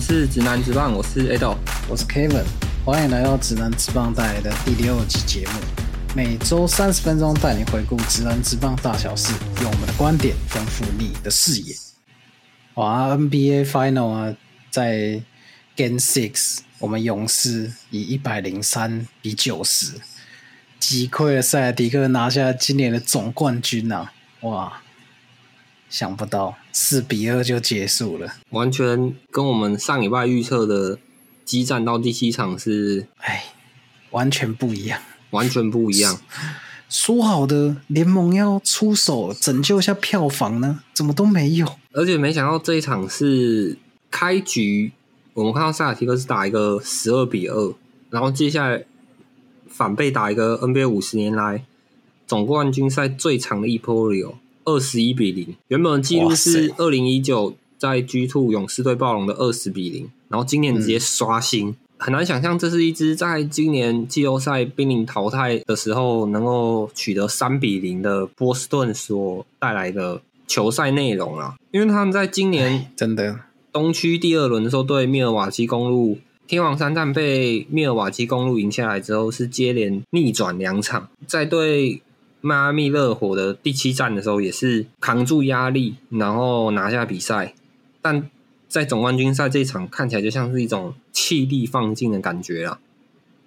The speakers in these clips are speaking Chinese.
是直男直棒，我是 Ado。我是 Kevin，欢迎来到直男直棒带来的第六集节目，每周三十分钟带你回顾直男直棒大小事，用我们的观点丰富你的视野。哇，NBA Final 啊，在 Game Six，我们勇士以一百零三比九十击溃了塞尔迪克，拿下今年的总冠军啊！哇，想不到四比二就结束了，完全跟我们上礼拜预测的激战到第七场是哎，完全不一样。完全不一样。说好的联盟要出手拯救一下票房呢，怎么都没有？而且没想到这一场是开局，我们看到塞尔提克是打一个十二比二，然后接下来反被打一个 NBA 五十年来总冠军赛最长的一波流二十一比零。原本的记录是塞二零一九在 G Two 勇士队暴龙的二十比零，然后今年直接刷新。很难想象，这是一支在今年季后赛濒临淘汰的时候，能够取得三比零的波士顿所带来的球赛内容啊！因为他们在今年真的东区第二轮的时候，对密尔瓦基公路天王山站被密尔瓦基公路赢下来之后，是接连逆转两场，在对迈阿密热火的第七战的时候，也是扛住压力，然后拿下比赛。但在总冠军赛这一场，看起来就像是一种气力放尽的感觉啦。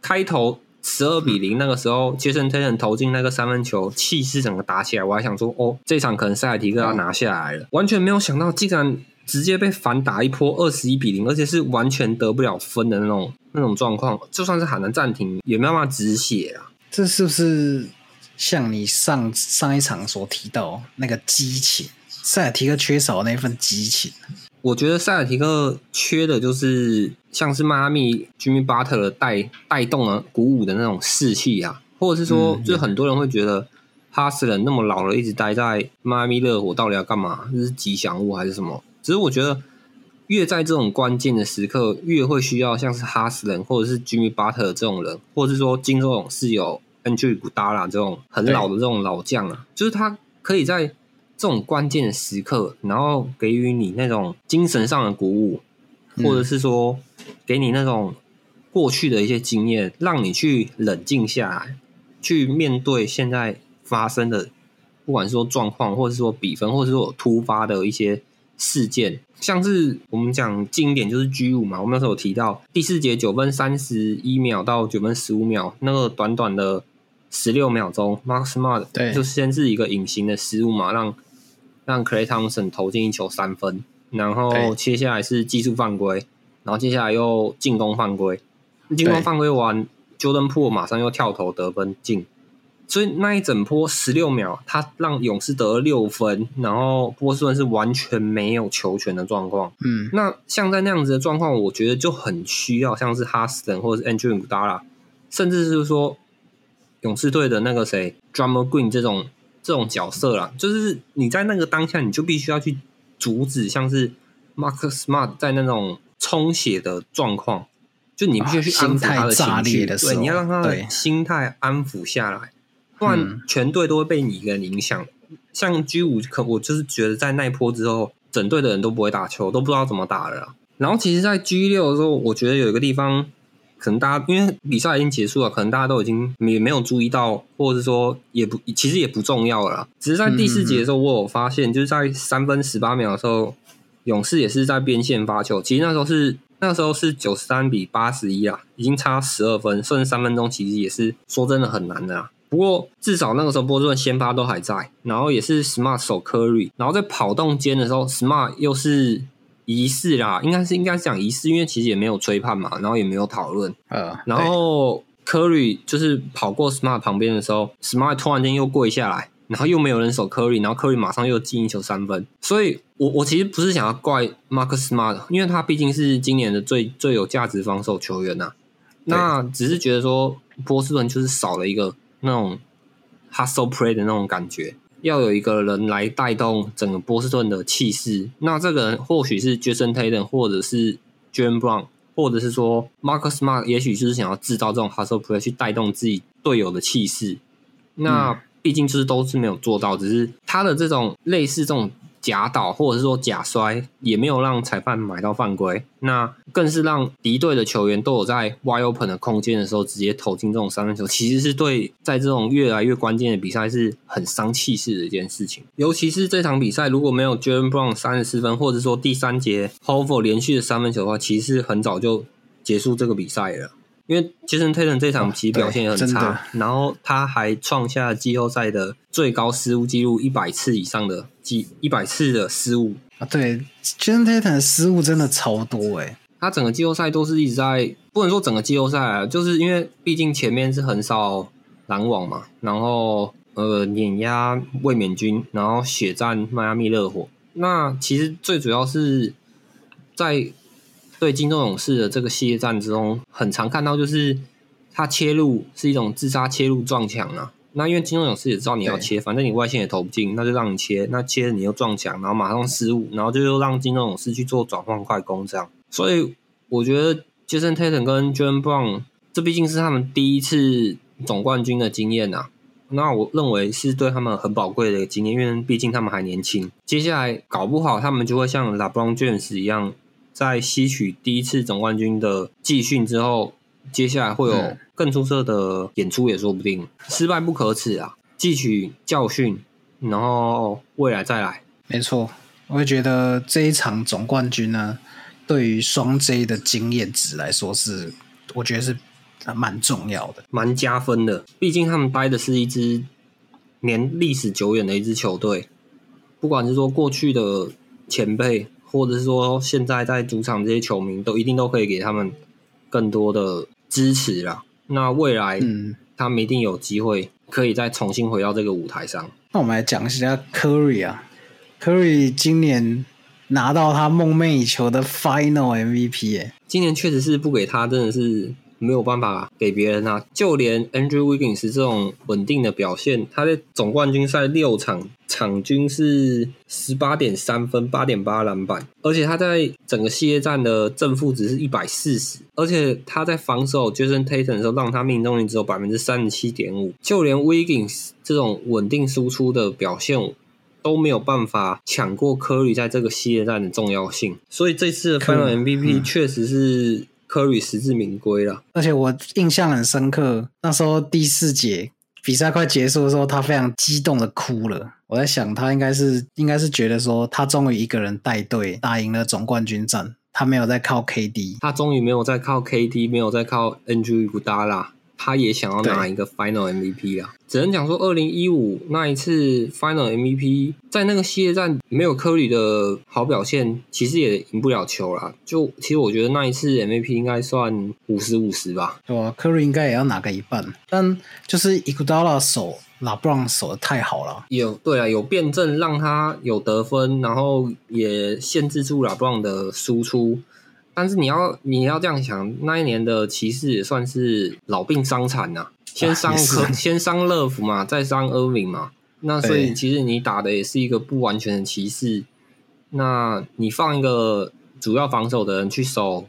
开头十二比零，那个时候杰森·泰伦投进那个三分球，气势整个打起来。我还想说，哦，这场可能塞尔提克要拿下来了，完全没有想到，竟然直接被反打一波二十一比零，而且是完全得不了分的那种那种状况。就算是喊了暂停，也没办法止血啊。这是不是像你上上一场所提到那个激情？塞尔提克缺少那份激情。我觉得塞尔提克缺的就是像是迈阿密 Jimmy Butler 带带动了鼓舞的那种士气啊，或者是说，嗯就是很多人会觉得哈斯人那么老了，一直待在迈阿密热火，到底要干嘛？这是吉祥物还是什么？只是我觉得越在这种关键的时刻，越会需要像是哈斯人或者是 Jimmy Butler 这种人，或者是说金州勇士有 Andrew Gudala 这种很老的这种老将啊，就是他可以在这种关键的时刻，然后给予你那种精神上的鼓舞，嗯。或者是说给你那种过去的一些经验，让你去冷静下来，去面对现在发生的，不管是说状况，或者是说比分，或者是说突发的一些事件，像是我们讲经典就是 G 五嘛，我们那时候有提到第四节九分三十一秒到九分十五秒，那个短短的十六秒钟，Mark Smart 对。就先是一个隐形的失误嘛，让让 Clay Thompson 投进一球三分，然后接下来是技术犯规，然后接下来又进攻犯规，进攻犯规完，Jordan p o o 马上又跳投得分进，所以那一整波十六秒，他让勇士得了六分，然后波士顿是完全没有球权的状况。嗯，那像在那样子的状况，我觉得就很需要像是哈斯顿或者是 Andrew g u d a l a 甚至是说勇士队的那个谁 Drummer Green 这种这种角色啦，就是你在那个当下，你就必须要去阻止像是 Marcus Smart 在那种充血的状况，就你必须去啊安抚他的情绪，对，你要让他的心态安抚下来，不然嗯全队都会被你一个人影响。像 G 五，可我就是觉得在那一波之后，整队的人都不会打球，都不知道怎么打了。然后其实，在 G 六的时候，我觉得有一个地方，可能大家因为比赛已经结束了，可能大家都已经也没有注意到，或者是说也不其实也不重要了。只是在第四节的时候，我有发现，就是在三分十八秒的时候，勇士也是在边线发球，其实那时候是那时候是九十三比八十一啊，已经差十二分，剩三分钟，其实也是说真的很难的啊。不过至少那个时候波士顿先发都还在，然后也是 Smart 守 Curry，然后在跑动间的时候，Smart 又是疑似啦，应该是应该是讲疑似，因为其实也没有吹判嘛，然后也没有讨论，呃，然后 Curry 就是跑过 Smart 旁边的时候，Smart 突然间又跪下来，然后又没有人守 Curry，然后 Curry 马上又进一球三分。所以我我其实不是想要怪 Marcus Smart，因为他毕竟是今年的最最有价值防守球员呐、那只是觉得说波士顿就是少了一个那种 hustle play 的那种感觉。要有一个人来带动整个波士顿的气势，那这个人或许是 Jason Tatum，或者是 Jalen Brown，或者是说 Marcus Smart，也许就是想要制造这种 hustle play 去带动自己队友的气势。那毕竟就是都是没有做到，只是他的这种类似这种假倒或者是说假摔，也没有让裁判买到犯规，那更是让敌对的球员都有在 wide open 的空间的时候直接投进这种三分球，其实是对在这种越来越关键的比赛是很伤气势的一件事情。尤其是这场比赛如果没有 Jalen Brown 三十四分，或者说第三节 h o v e r 连续的三分球的话，其实很早就结束这个比赛了。因为杰森·泰 n 这场其实表现也很差，然后他还创下季后赛的最高失误记录，一百次以上的记一百次的失误啊！对杰森·泰 n 的失误真的超多诶，他整个季后赛都是一直在，不能说整个季后赛啊，就是因为毕竟前面是很少拦网嘛，然后呃碾压卫冕军，然后血战迈阿密热火，那其实最主要是在。对金州勇士的这个系列战之中，很常看到就是他切入是一种自杀切入撞墙啊。那因为金州勇士也知道你要切，反正你外线也投不进，那就让你切。那切你又撞墙，然后马上失误，然后就又让金州勇士去做转换快攻这样。所以我觉得杰森·泰顿跟 Jalen Brown 这毕竟是他们第一次总冠军的经验呐。那我认为是对他们很宝贵的经验，因为毕竟他们还年轻。接下来搞不好他们就会像 LeBron James 一样。在吸取第一次总冠军的继训之后，接下来会有更出色的演出也说不定。失败不可耻啊，汲取教训，然后未来再来。没错，我会觉得这一场总冠军呢，对于双 J 的经验值来说是，我觉得是蛮重要的，蛮加分的。毕竟他们待的是一支年历史久远的一支球队，不管是说过去的前辈。或者是说，现在在主场这些球迷都一定都可以给他们更多的支持啦。那未来，嗯，他们一定有机会可以再重新回到这个舞台上。那我们来讲一下 Curry 啊，Curry 今年拿到他梦寐以求的 Final MVP，哎，今年确实是不给他，真的是。没有办法给别人啊！就连 Andrew Wiggins 这种稳定的表现，他在总冠军赛六场场均是十八点三分、八点八篮板，而且他在整个系列战的正负值是一百四十，而且他在防守 Jason Tatum 的时候，让他命中率只有百分之三十七点五。就连 Wiggins 这种稳定输出的表现都没有办法抢过科里在这个系列战的重要性，所以这次的 Final MVP 确实是。科里实至名归了，而且我印象很深刻。那时候第四节比赛快结束的时候，他非常激动的哭了。我在想，他应该是应该是觉得说，他终于一个人带队打赢了总冠军战，他没有在靠 KD，他终于没有在靠 KD，没有在靠 NG 古达拉。他也想要拿一个 Final MVP 啊，只能讲说，二零一五那一次 Final MVP 在那个系列战没有科里的好表现，其实也赢不了球啦。就其实我觉得那一次 MVP 应该算五十五十吧。对啊，科里应该也要拿个一半，但就是伊古达拉手拉布朗守的太好了。有对啊，有辩证让他有得分，然后也限制住拉布朗的输出。但是你要你要这样想，那一年的骑士也算是老病伤残呐，先伤科，先伤乐福嘛，再伤厄敏嘛，那所以其实你打的也是一个不完全的骑士。那你放一个主要防守的人去守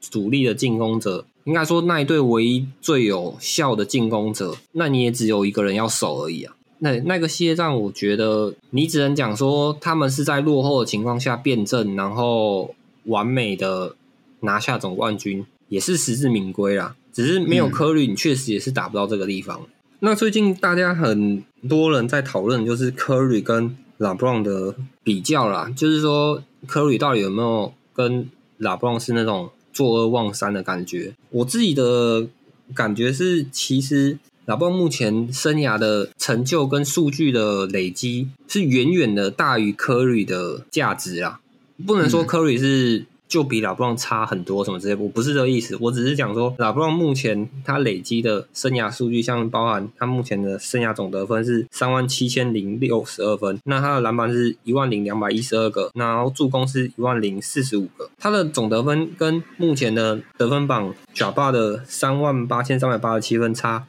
主力的进攻者，应该说那一队唯一最有效的进攻者，那你也只有一个人要守而已啊。那那个系列战，我觉得你只能讲说他们是在落后的情况下辩证，然后完美的。拿下总冠军也是实至名归啦，只是没有科里，你确实也是打不到这个地方。那最近大家很多人在讨论，就是科里跟拉布朗的比较啦，就是说科里到底有没有跟拉布朗是那种坐二望三的感觉？我自己的感觉是，其实拉布朗目前生涯的成就跟数据的累积是远远的大于科瑞的价值啦，不能说科瑞是。就比拉布朗差很多，什么这些我不是这个意思，我只是讲说拉布朗目前他累积的生涯数据，像包含他目前的生涯总得分是三万七千零六十二分，那他的篮板是一万零两百一十二个，然后助攻是一万零四十五个，他的总得分跟目前的得分榜贾巴的三万八千三百八十七分差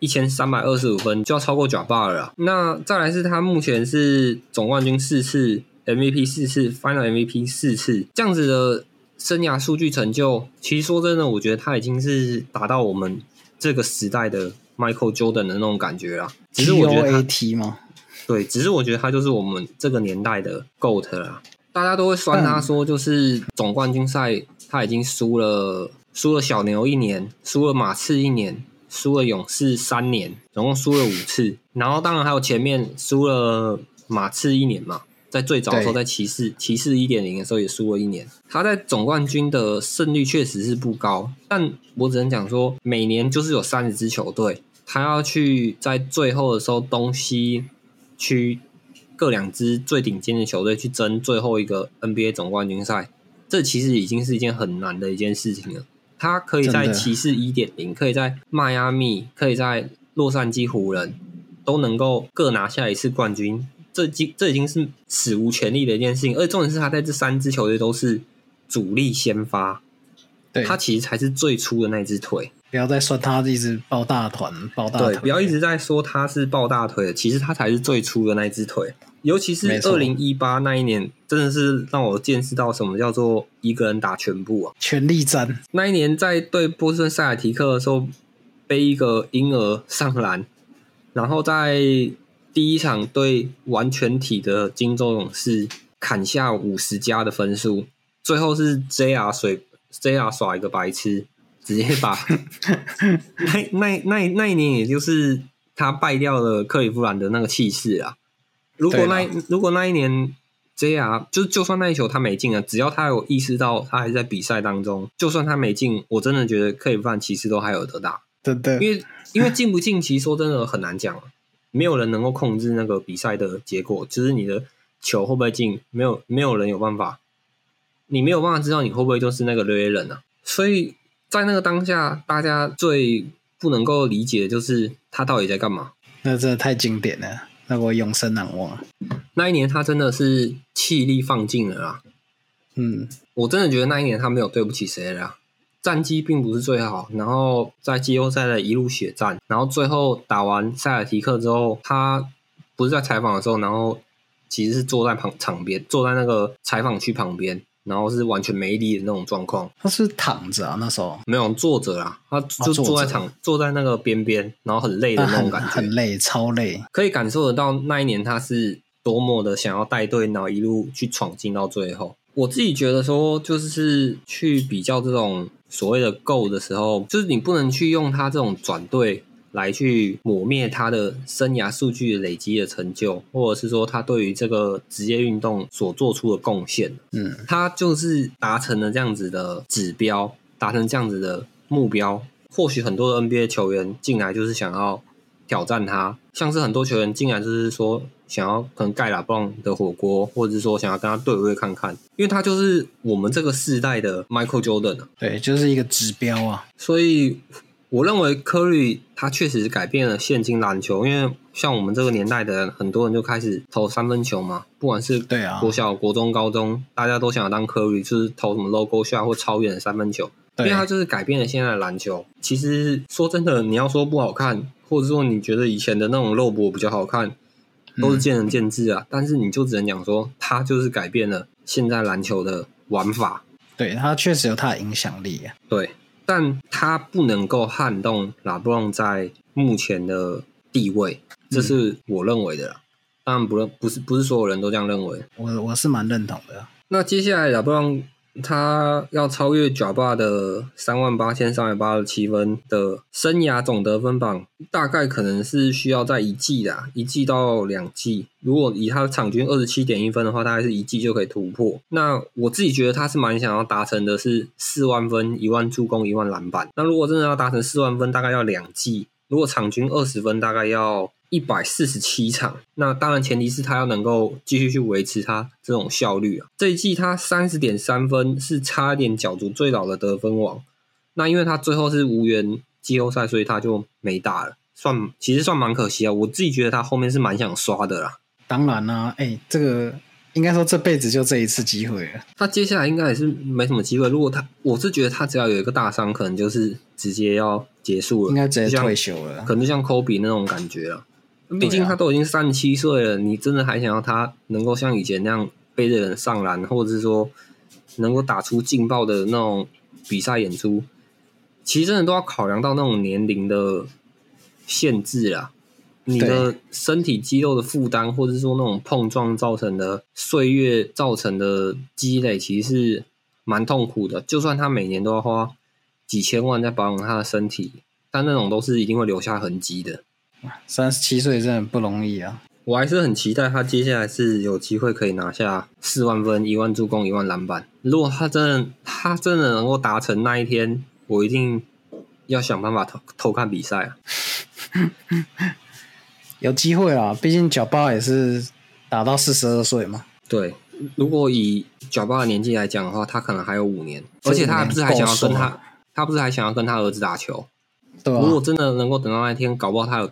一千三百二十五分，就要超过贾霸了。那再来是他目前是总冠军四次。MVP 四次，Final MVP 四次，这样子的生涯数据成就，其实说真的，我觉得他已经是达到我们这个时代的 Michael Jordan 的那种感觉了。只是我觉得，T 吗？对，只是我觉得他就是我们这个年代的 GOAT 啦。大家都会酸他说，就是总冠军赛他已经输了，输了小牛一年，输了马刺一年，输了勇士三年，总共输了五次。然后当然还有前面输了马刺一年嘛，在最早的时候在骑士骑士一点零的时候也输了一年。他在总冠军的胜率确实是不高，但我只能讲说，每年就是有三十支球队，他要去在最后的时候东西区。各两支最顶尖的球队去争最后一个 NBA 总冠军赛，这其实已经是一件很难的一件事情了。他可以在骑士一点零，可以在迈阿密，可以在洛杉矶湖人，都能够各拿下一次冠军，这经这已经是史无前例的一件事情。而且重点是他在这三支球队都是主力先发，对他其实才是最初的那只腿。不要再说他一直抱大团，抱大腿，不要一直在说他是抱大腿的，其实他才是最初的那只腿。尤其是二零一八那一年，真的是让我见识到什么叫做一个人打全部啊！全力战那一年，在对波士顿塞尔提克的时候，背一个婴儿上篮，然后在第一场对完全体的金州勇士砍下五十加的分数，最后是 JR 水 JR 耍一个白痴，直接把 那那那那一年，也就是他败掉了克里夫兰的那个气势啊！如果那如果那一年 JR 就是就算那一球他没进啊，只要他有意识到他还在比赛当中，就算他没进，我真的觉得克里夫兰骑士都还有得打。对对，因为因为进不进，其实说真的很难讲，没有人能够控制那个比赛的结果，就是你的球会不会进，没有没有人有办法，你没有办法知道你会不会就是那个雷人啊。所以在那个当下，大家最不能够理解的就是他到底在干嘛。那真的太经典了。那我永生难忘啊！那一年他真的是气力放尽了啦。嗯，我真的觉得那一年他没有对不起谁了。战绩并不是最好，然后在季后赛的一路血战，然后最后打完塞尔提克之后，他不是在采访的时候，然后其实是坐在旁场边，坐在那个采访区旁边。然后是完全没力的那种状况，他是躺着啊，那时候没有坐着啊，他就坐在场，坐在那个边边，然后很累的那种感觉，很累，超累，可以感受得到那一年他是多么的想要带队，然后一路去闯进到最后。我自己觉得说，就是去比较这种所谓的 GO 的时候，就是你不能去用他这种转队。来去抹灭他的生涯数据累积的成就，或者是说他对于这个职业运动所做出的贡献。嗯，他就是达成了这样子的指标，达成这样子的目标。或许很多的 NBA 球员进来就是想要挑战他，像是很多球员进来就是说想要可能盖拉布朗的火锅，或者是说想要跟他对位看看，因为他就是我们这个世代的 Michael Jordan。对，就是一个指标啊，所以。我认为科瑞他确实改变了现今篮球，因为像我们这个年代的人，很多人就开始投三分球嘛，不管是对啊，国小、国中、高中，大家都想要当科瑞，就是投什么 logo shot 或超远的三分球，因为他就是改变了现在的篮球。其实说真的，你要说不好看，或者说你觉得以前的那种肉搏比较好看，都是见仁见智啊。但是你就只能讲说，他就是改变了现在篮球的玩法。对他确实有他的影响力啊。对。但他不能够撼动拉布朗在目前的地位，这是我认为的啦。当然不认，不是不是所有人都这样认为。我我是蛮认同的。那接下来拉布朗。他要超越贾巴的三万八千三百八十七分的生涯总得分榜，大概可能是需要在一季的，一季到两季。如果以他的场均二十七点一分的话，大概是一季就可以突破。那我自己觉得他是蛮想要达成的是四万分、一万助攻、一万篮板。那如果真的要达成四万分，大概要两季。如果场均二十分，大概要。一百四十七场，那当然前提是他要能够继续去维持他这种效率啊。这一季他三十点三分，是差一点角逐最老的得分王。那因为他最后是无缘季后赛，所以他就没打了，算其实算蛮可惜啊。我自己觉得他后面是蛮想刷的啦。当然啦，哎，这个应该说这辈子就这一次机会了。他接下来应该也是没什么机会。如果他，我是觉得他只要有一个大伤，可能就是直接要结束了，应该直接退休了，可能就像科比那种感觉了。毕竟他都已经三十七岁了，你真的还想要他能够像以前那样背着人上篮，或者是说能够打出劲爆的那种比赛演出？其实真的都要考量到那种年龄的限制啊。你的身体肌肉的负担，或者是说那种碰撞造成的岁月造成的积累，其实是蛮痛苦的。就算他每年都要花几千万在保养他的身体，但那种都是一定会留下痕迹的。三十七岁真的不容易啊！我还是很期待他接下来是有机会可以拿下四万分、一万助攻、一万篮板。如果他真的他真的能够达成那一天，我一定要想办法偷偷看比赛啊！有机会啊，毕竟脚巴也是打到四十二岁嘛。对，如果以脚巴的年纪来讲的话，他可能还有五年，而且他还不是还想要跟他，他不是还想要跟他儿子打球。对，如果真的能够等到那一天，搞不好他有。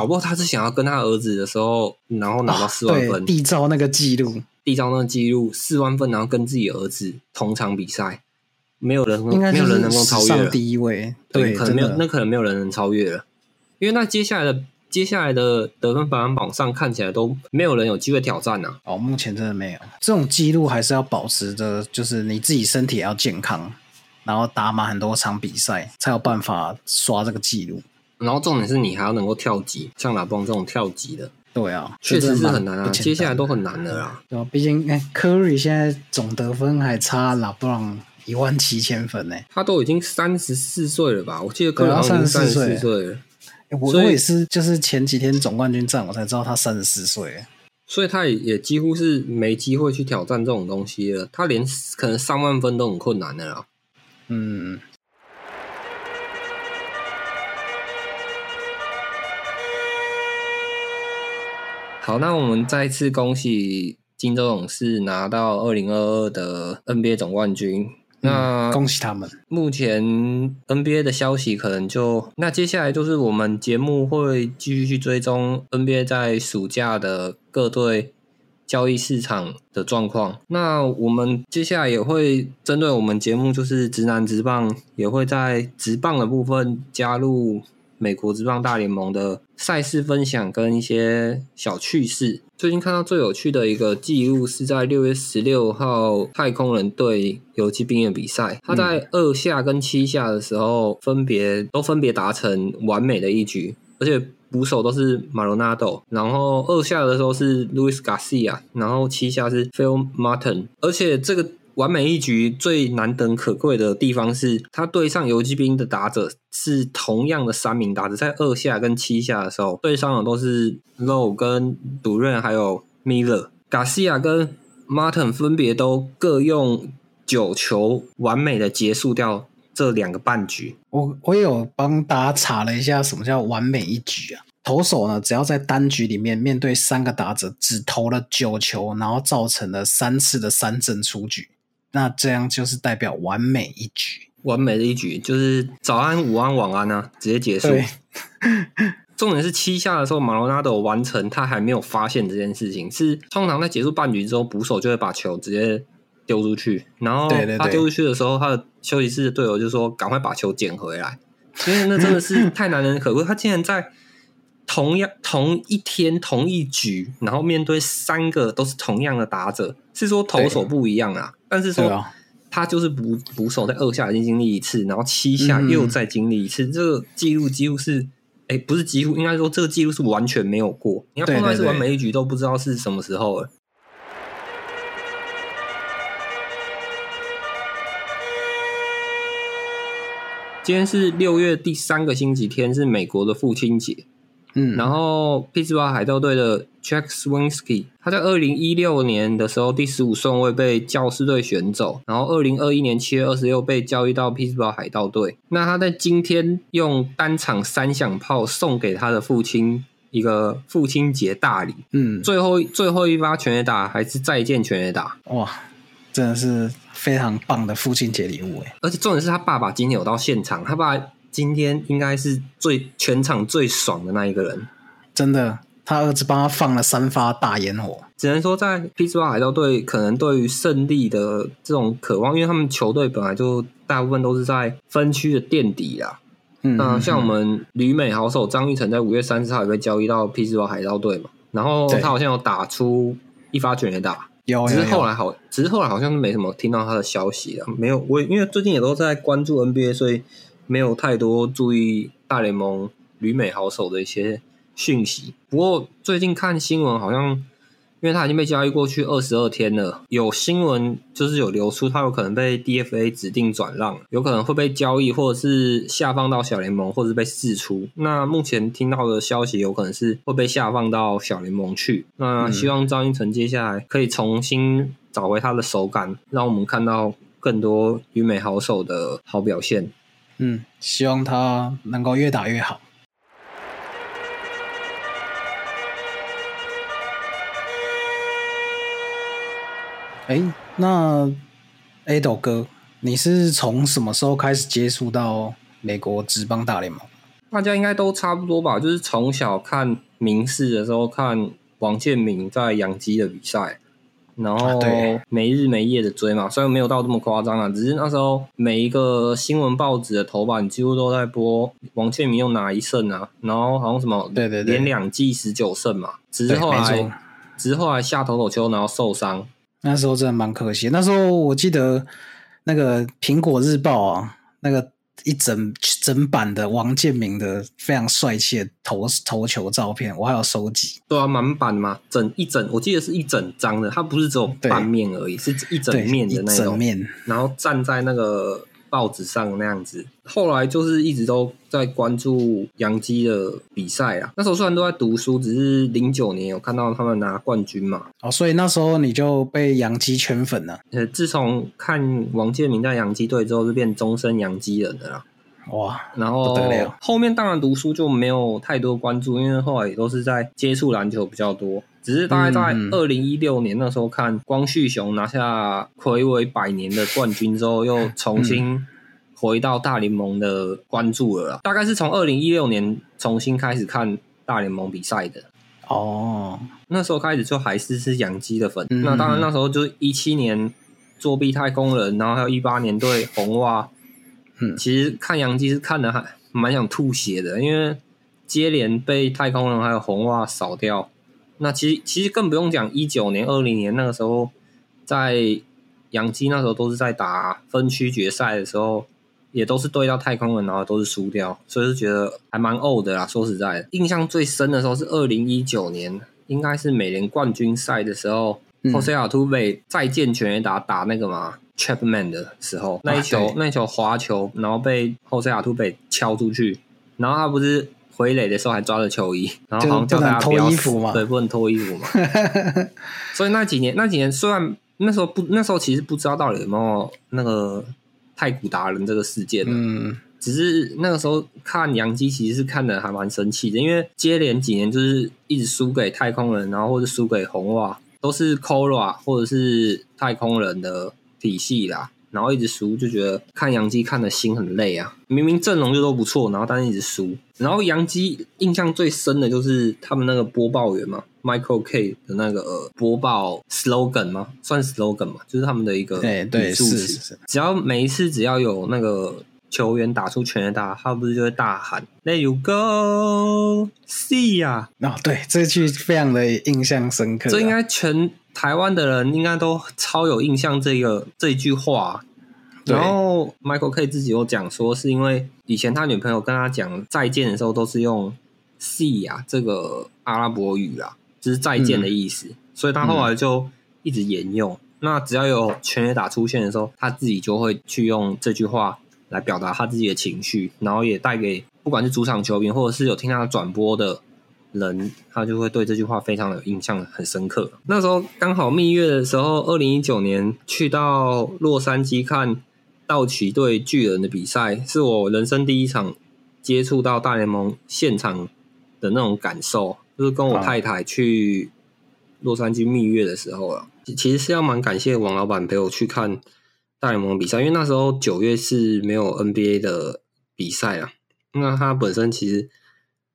搞不好他是想要跟他儿子的时候，然后拿到四万分，缔造那个记录，缔造那个记录四万分，然后跟自己儿子同场比赛，没有人没有人能够超越第一位，对，可能没有，那可能没有人能超越了，因为那接下来的接下来的得分排行榜上看起来都没有人有机会挑战呢。哦，目前真的没有。这种记录，还是要保持着，就是你自己身体要健康，然后打满很多场比赛，才有办法刷这个记录。然后重点是你还要能够跳级，像拉布朗这种跳级的，对啊，确实是很难啊。接下来都很难的啦。对啊，毕竟哎，科瑞现在总得分还差拉布朗一万七千分呢。他都已经三十四岁了吧？我记得科瑞三十四岁了。我我也是，就是前几天总冠军战，我才知道他三十四岁。所以他也也几乎是没机会去挑战这种东西了。他连可能上万分都很困难的啦。嗯。好，那我们再次恭喜金州勇士拿到二零二二的 NBA 总冠军。那恭喜他们！目前 NBA 的消息可能就那接下来就是我们节目会继续去追踪 NBA 在暑假的各队交易市场的状况。那我们接下来也会针对我们节目就是直男直棒，也会在直棒的部分加入。美国直棒大联盟的赛事分享跟一些小趣事。最近看到最有趣的一个记录是在六月十六号太空人对游击兵的比赛，他在二下跟七下的时候分别都分别达成完美的一局，而且捕手都是马罗纳多，然后二下的时候是 Louis Garcia，然后七下是 Phil Martin，而且这个。完美一局最难得可贵的地方是，他对上游击兵的打者是同样的三名打者，在二下跟七下的时候对上的都是 Low 跟杜润还有 Miller、卡西亚跟 Martin 分别都各用九球完美的结束掉这两个半局。我我有帮大家查了一下，什么叫完美一局啊？投手呢，只要在单局里面面对三个打者，只投了九球，然后造成了三次的三振出局。那这样就是代表完美一局，完美的一局就是早安、午安、晚安啊，直接结束。重点是七下的时候，马罗纳多完成，他还没有发现这件事情。是通常在结束半局之后，捕手就会把球直接丢出去，然后他丢出去的时候，他的休息室的队友就说：“赶快把球捡回来。”因为那真的是 太难能可贵，他竟然在同样同一天同一局，然后面对三个都是同样的打者，是说投手不一样啊。但是说，他就是捕捕手在二下已经经历一次，然后七下又再经历一次，这个记录几乎是，哎，不是几乎，应该说这个记录是完全没有过。你要碰到一次完美一局都不知道是什么时候了。今天是六月第三个星期天，是美国的父亲节。嗯，然后匹兹堡海盗队的 Jack Swinsky，他在二零一六年的时候第十五顺位被教师队选走，然后二零二一年七月二十六被交易到匹兹堡海盗队。那他在今天用单场三响炮送给他的父亲一个父亲节大礼。嗯，最后最后一发全垒打还是再见全垒打，哇，真的是非常棒的父亲节礼物哎！而且重点是他爸爸今天有到现场，他爸。今天应该是最全场最爽的那一个人，真的，他儿子帮他放了三发大烟火。只能说，在匹兹堡海盗队可能对于胜利的这种渴望，因为他们球队本来就大部分都是在分区的垫底啦。那像我们旅美好手张玉成在五月三十号也被交易到匹兹堡海盗队嘛，然后他好像有打出一发全垒打，有，只是后来好，只是后来好像是没什么听到他的消息了。没有，我因为最近也都在关注 NBA，所以。没有太多注意大联盟旅美好手的一些讯息。不过最近看新闻，好像因为他已经被交易过去二十二天了，有新闻就是有流出，他有可能被 DFA 指定转让，有可能会被交易，或者是下放到小联盟，或者是被释出。那目前听到的消息，有可能是会被下放到小联盟去。那希望赵英成接下来可以重新找回他的手感，让我们看到更多旅美好手的好表现。嗯，希望他能够越打越好。哎，那 A 斗哥，你是从什么时候开始接触到美国职棒大联盟？大家应该都差不多吧，就是从小看明视的时候看王建民在养鸡的比赛，然后没日没夜的追嘛。虽然没有到这么夸张啊，只是那时候每一个新闻报纸的头版几乎都在播王建民又哪一胜啊，然后好像什么对对连两季十九胜嘛，只是后来只是后来下头头球然后受伤。那时候真的蛮可惜。那时候我记得那个苹果日报啊，那个一整整版的王建民的非常帅气的投投球照片，我还有收集。对啊，满版嘛，整一整，我记得是一整张的，它不是只有半面而已，是一整面的那种。面，然后站在那个。报纸上那样子，后来就是一直都在关注杨基的比赛啊。那时候虽然都在读书，只是零九年有看到他们拿冠军嘛。哦，所以那时候你就被杨基圈粉了。呃，自从看王建民在杨基队之后，就变终身杨基人了啦。哇，然后后面当然读书就没有太多关注，因为后来也都是在接触篮球比较多。只是大概在二零一六年那时候看光绪雄拿下魁违百年的冠军之后，又重新回到大联盟的关注了。大概是从二零一六年重新开始看大联盟比赛的。哦，那时候开始就还是是养鸡的粉。那当然那时候就是一七年作弊太空人，然后还有一八年对红袜。嗯，其实看洋基是看的还蛮想吐血的，因为接连被太空人还有红袜扫掉。那其实其实更不用讲，一九年、二零年那个时候，在洋基那时候都是在打分区决赛的时候，也都是对到太空人，然后都是输掉，所以就觉得还蛮 old 的啦。说实在的，印象最深的时候是二零一九年，应该是美联冠军赛的时候，后塞尔图贝再见全垒打打那个嘛 Chapman 的时候，那一球那一球滑球，然后被后塞尔图贝敲出去，然后他不是。回垒的时候还抓着球衣，然后好像叫大家不要服嘛，对，不能脱衣服嘛。所以那几年，那几年虽然那时候不，那时候其实不知道到底有没有那个太古达人这个事件，嗯，只是那个时候看杨基其实是看的还蛮生气的，因为接连几年就是一直输给太空人，然后或者输给红袜，都是 c o r a 或者是太空人的体系啦。然后一直输，就觉得看杨基看的心很累啊！明明阵容就都不错，然后但是一直输。然后杨基印象最深的就是他们那个播报员嘛，Michael K 的那个播报 slogan 嘛？算 slogan 嘛，就是他们的一个对对是是是。只要每一次只要有那个球员打出全垒打，他不是就会大喊 “Let you go see 啊”？哦，对，这句非常的印象深刻。这应该全。台湾的人应该都超有印象这个这一句话，然后 Michael K 自己有讲说，是因为以前他女朋友跟他讲再见的时候，都是用 “see” 啊这个阿拉伯语啦，就是再见的意思，所以他后来就一直沿用。那只要有全垒打出现的时候，他自己就会去用这句话来表达他自己的情绪，然后也带给不管是主场球迷或者是有听他的转播的。人他就会对这句话非常有印象，很深刻。那时候刚好蜜月的时候，二零一九年去到洛杉矶看道奇队巨人的比赛，是我人生第一场接触到大联盟现场的那种感受，就是跟我太太去洛杉矶蜜月的时候了。其实是要蛮感谢王老板陪我去看大联盟比赛，因为那时候九月是没有 NBA 的比赛啊。那他本身其实。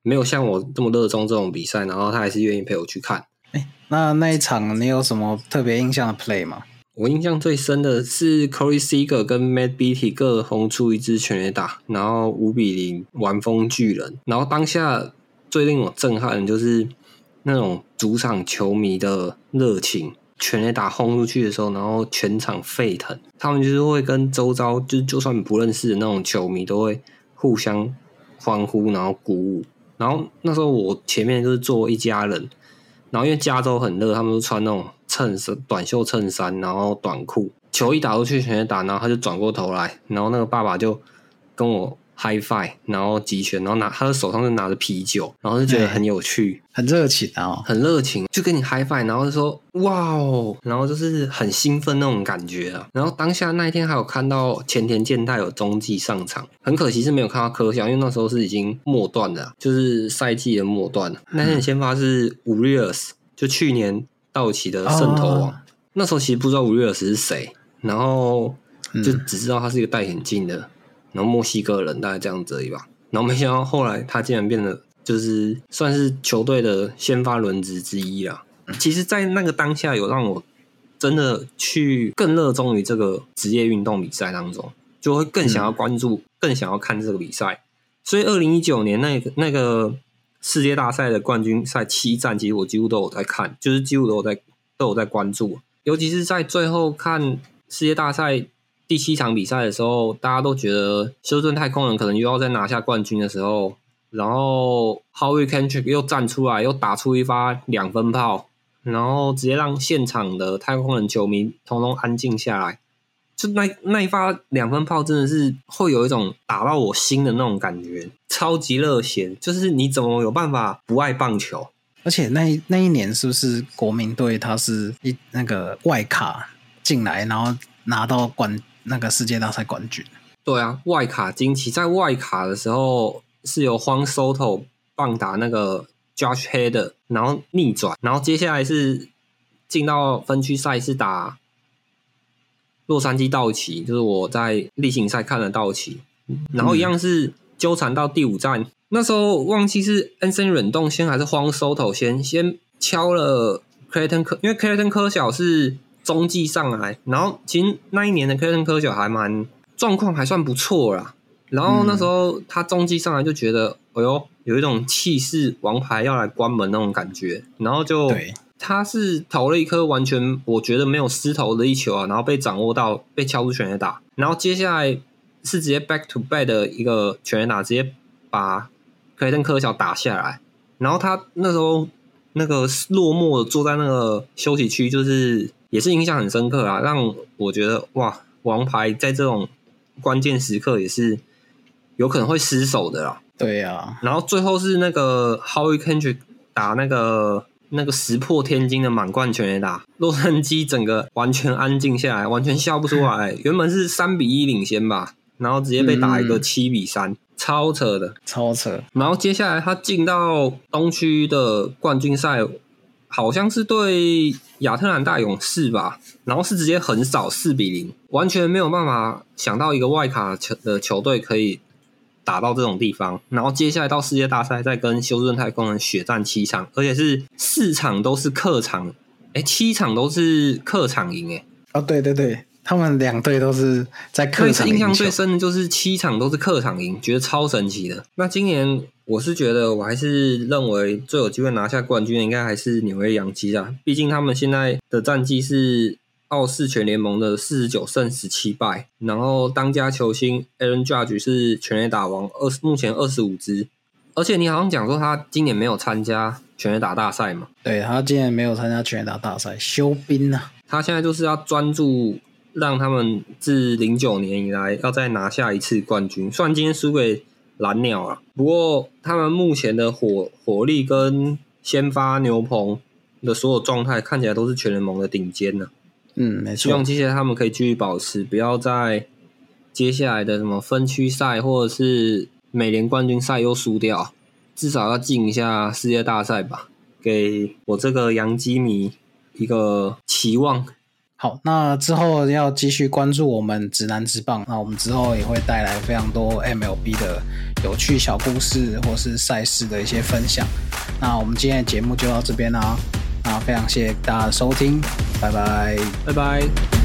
没有像我这么热衷这种比赛，然后他还是愿意陪我去看。哎，那那一场你有什么特别印象的 play 吗？我印象最深的是 Corey Seager 跟 Matt Beatty 各轰出一支全垒打，然后五比零完封巨人。然后当下最令我震撼的就是那种主场球迷的热情，全垒打轰出去的时候，然后全场沸腾，他们就是会跟周遭就就算不认识的那种球迷都会互相欢呼，然后鼓舞。然后那时候我前面就是坐一家人，然后因为加州很热，他们都穿那种衬衫、短袖衬衫，然后短裤。球一打出去，全打，然后他就转过头来，然后那个爸爸就跟我。High Five，然后集权，然后拿他的手上就拿着啤酒，然后就觉得很有趣，很热情啊，很热情，就跟你 High Five，然后就说哇哦，然后就是很兴奋那种感觉啊。然后当下那一天还有看到前田健太有中继上场，很可惜是没有看到科小，因为那时候是已经末段了，就是赛季的末段了。那天先发是五瑞尔斯，就去年道奇的圣头王，那时候其实不知道五瑞尔斯是谁，然后就只知道他是一个戴眼镜的。然后墨西哥人大概这样子而已吧，然后没想到后来他竟然变得就是算是球队的先发轮值之一啦。其实，在那个当下，有让我真的去更热衷于这个职业运动比赛当中，就会更想要关注，更想要看这个比赛。所以，二零一九年那个那个世界大赛的冠军赛七战，其实我几乎都有在看，就是几乎都有在都有在关注，尤其是在最后看世界大赛。第七场比赛的时候，大家都觉得休斯顿太空人可能又要再拿下冠军的时候，然后 Howie Kendrick 又站出来，又打出一发两分炮，然后直接让现场的太空人球迷通通安静下来。就那那一发两分炮，真的是会有一种打到我心的那种感觉，超级热血。就是你怎么有办法不爱棒球？而且那那一年是不是国民队他是一那个外卡进来，然后拿到冠？那个世界大赛冠军，对啊，外卡惊奇，在外卡的时候是由荒 Soto 棒打那个 Josh Head，然后逆转，然后接下来是进到分区赛是打洛杉矶道奇，就是我在例行赛看的道奇，然后一样是纠缠到第五站，那时候忘记是 N C 忍动先还是荒 Soto 先，先敲了 Crayton 科，因为 Crayton 科小是。中继上来，然后其实那一年的科森科小还蛮状况还算不错啦。然后那时候他中继上来就觉得，哎呦，有一种气势，王牌要来关门那种感觉。然后就他是投了一颗完全我觉得没有失投的一球啊，然后被掌握到被敲出全垒打。然后接下来是直接 back to back 的一个全垒打，直接把科森科小打下来。然后他那时候那个落寞坐在那个休息区，就是。也是印象很深刻啊，让我觉得哇，王牌在这种关键时刻也是有可能会失手的啦。对呀，然后最后是那个 Howie Kendrick 打那个那个石破天惊的满贯全垒打，洛杉矶整个完全安静下来，完全笑不出来。原本是三比一领先吧，然后直接被打一个七比三，超扯的，超扯。然后接下来他进到东区的冠军赛。好像是对亚特兰大勇士吧，然后是直接横扫四比零，完全没有办法想到一个外卡球的球队可以打到这种地方。然后接下来到世界大赛，再跟休斯顿太空人血战七场，而且是四场都是客场，哎，七场都是客场赢，哎，哦，对对对。他们两队都是在客场印象最深的就是七场都是客场赢，觉得超神奇的。那今年我是觉得，我还是认为最有机会拿下冠军的应该还是纽约洋基啊。毕竟他们现在的战绩是傲视全联盟的四十九胜十七败，然后当家球星 Aaron Judge 是全垒打王，二目前二十五支。而且你好像讲说他今年没有参加全垒打大赛嘛？对他今年没有参加全垒打大赛，休兵啊。他现在就是要专注。让他们自零九年以来要再拿下一次冠军，虽然今天输给蓝鸟啊，不过他们目前的火火力跟先发牛棚的所有状态看起来都是全联盟的顶尖呢。嗯，没错。希望接下来他们可以继续保持，不要在接下来的什么分区赛或者是美联冠军赛又输掉，至少要进一下世界大赛吧，给我这个洋基迷一个期望。好，那之后要继续关注我们直男直棒，那我们之后也会带来非常多 MLB 的有趣小故事或是赛事的一些分享。那我们今天的节目就到这边啦，那非常谢谢大家的收听，拜拜，拜拜。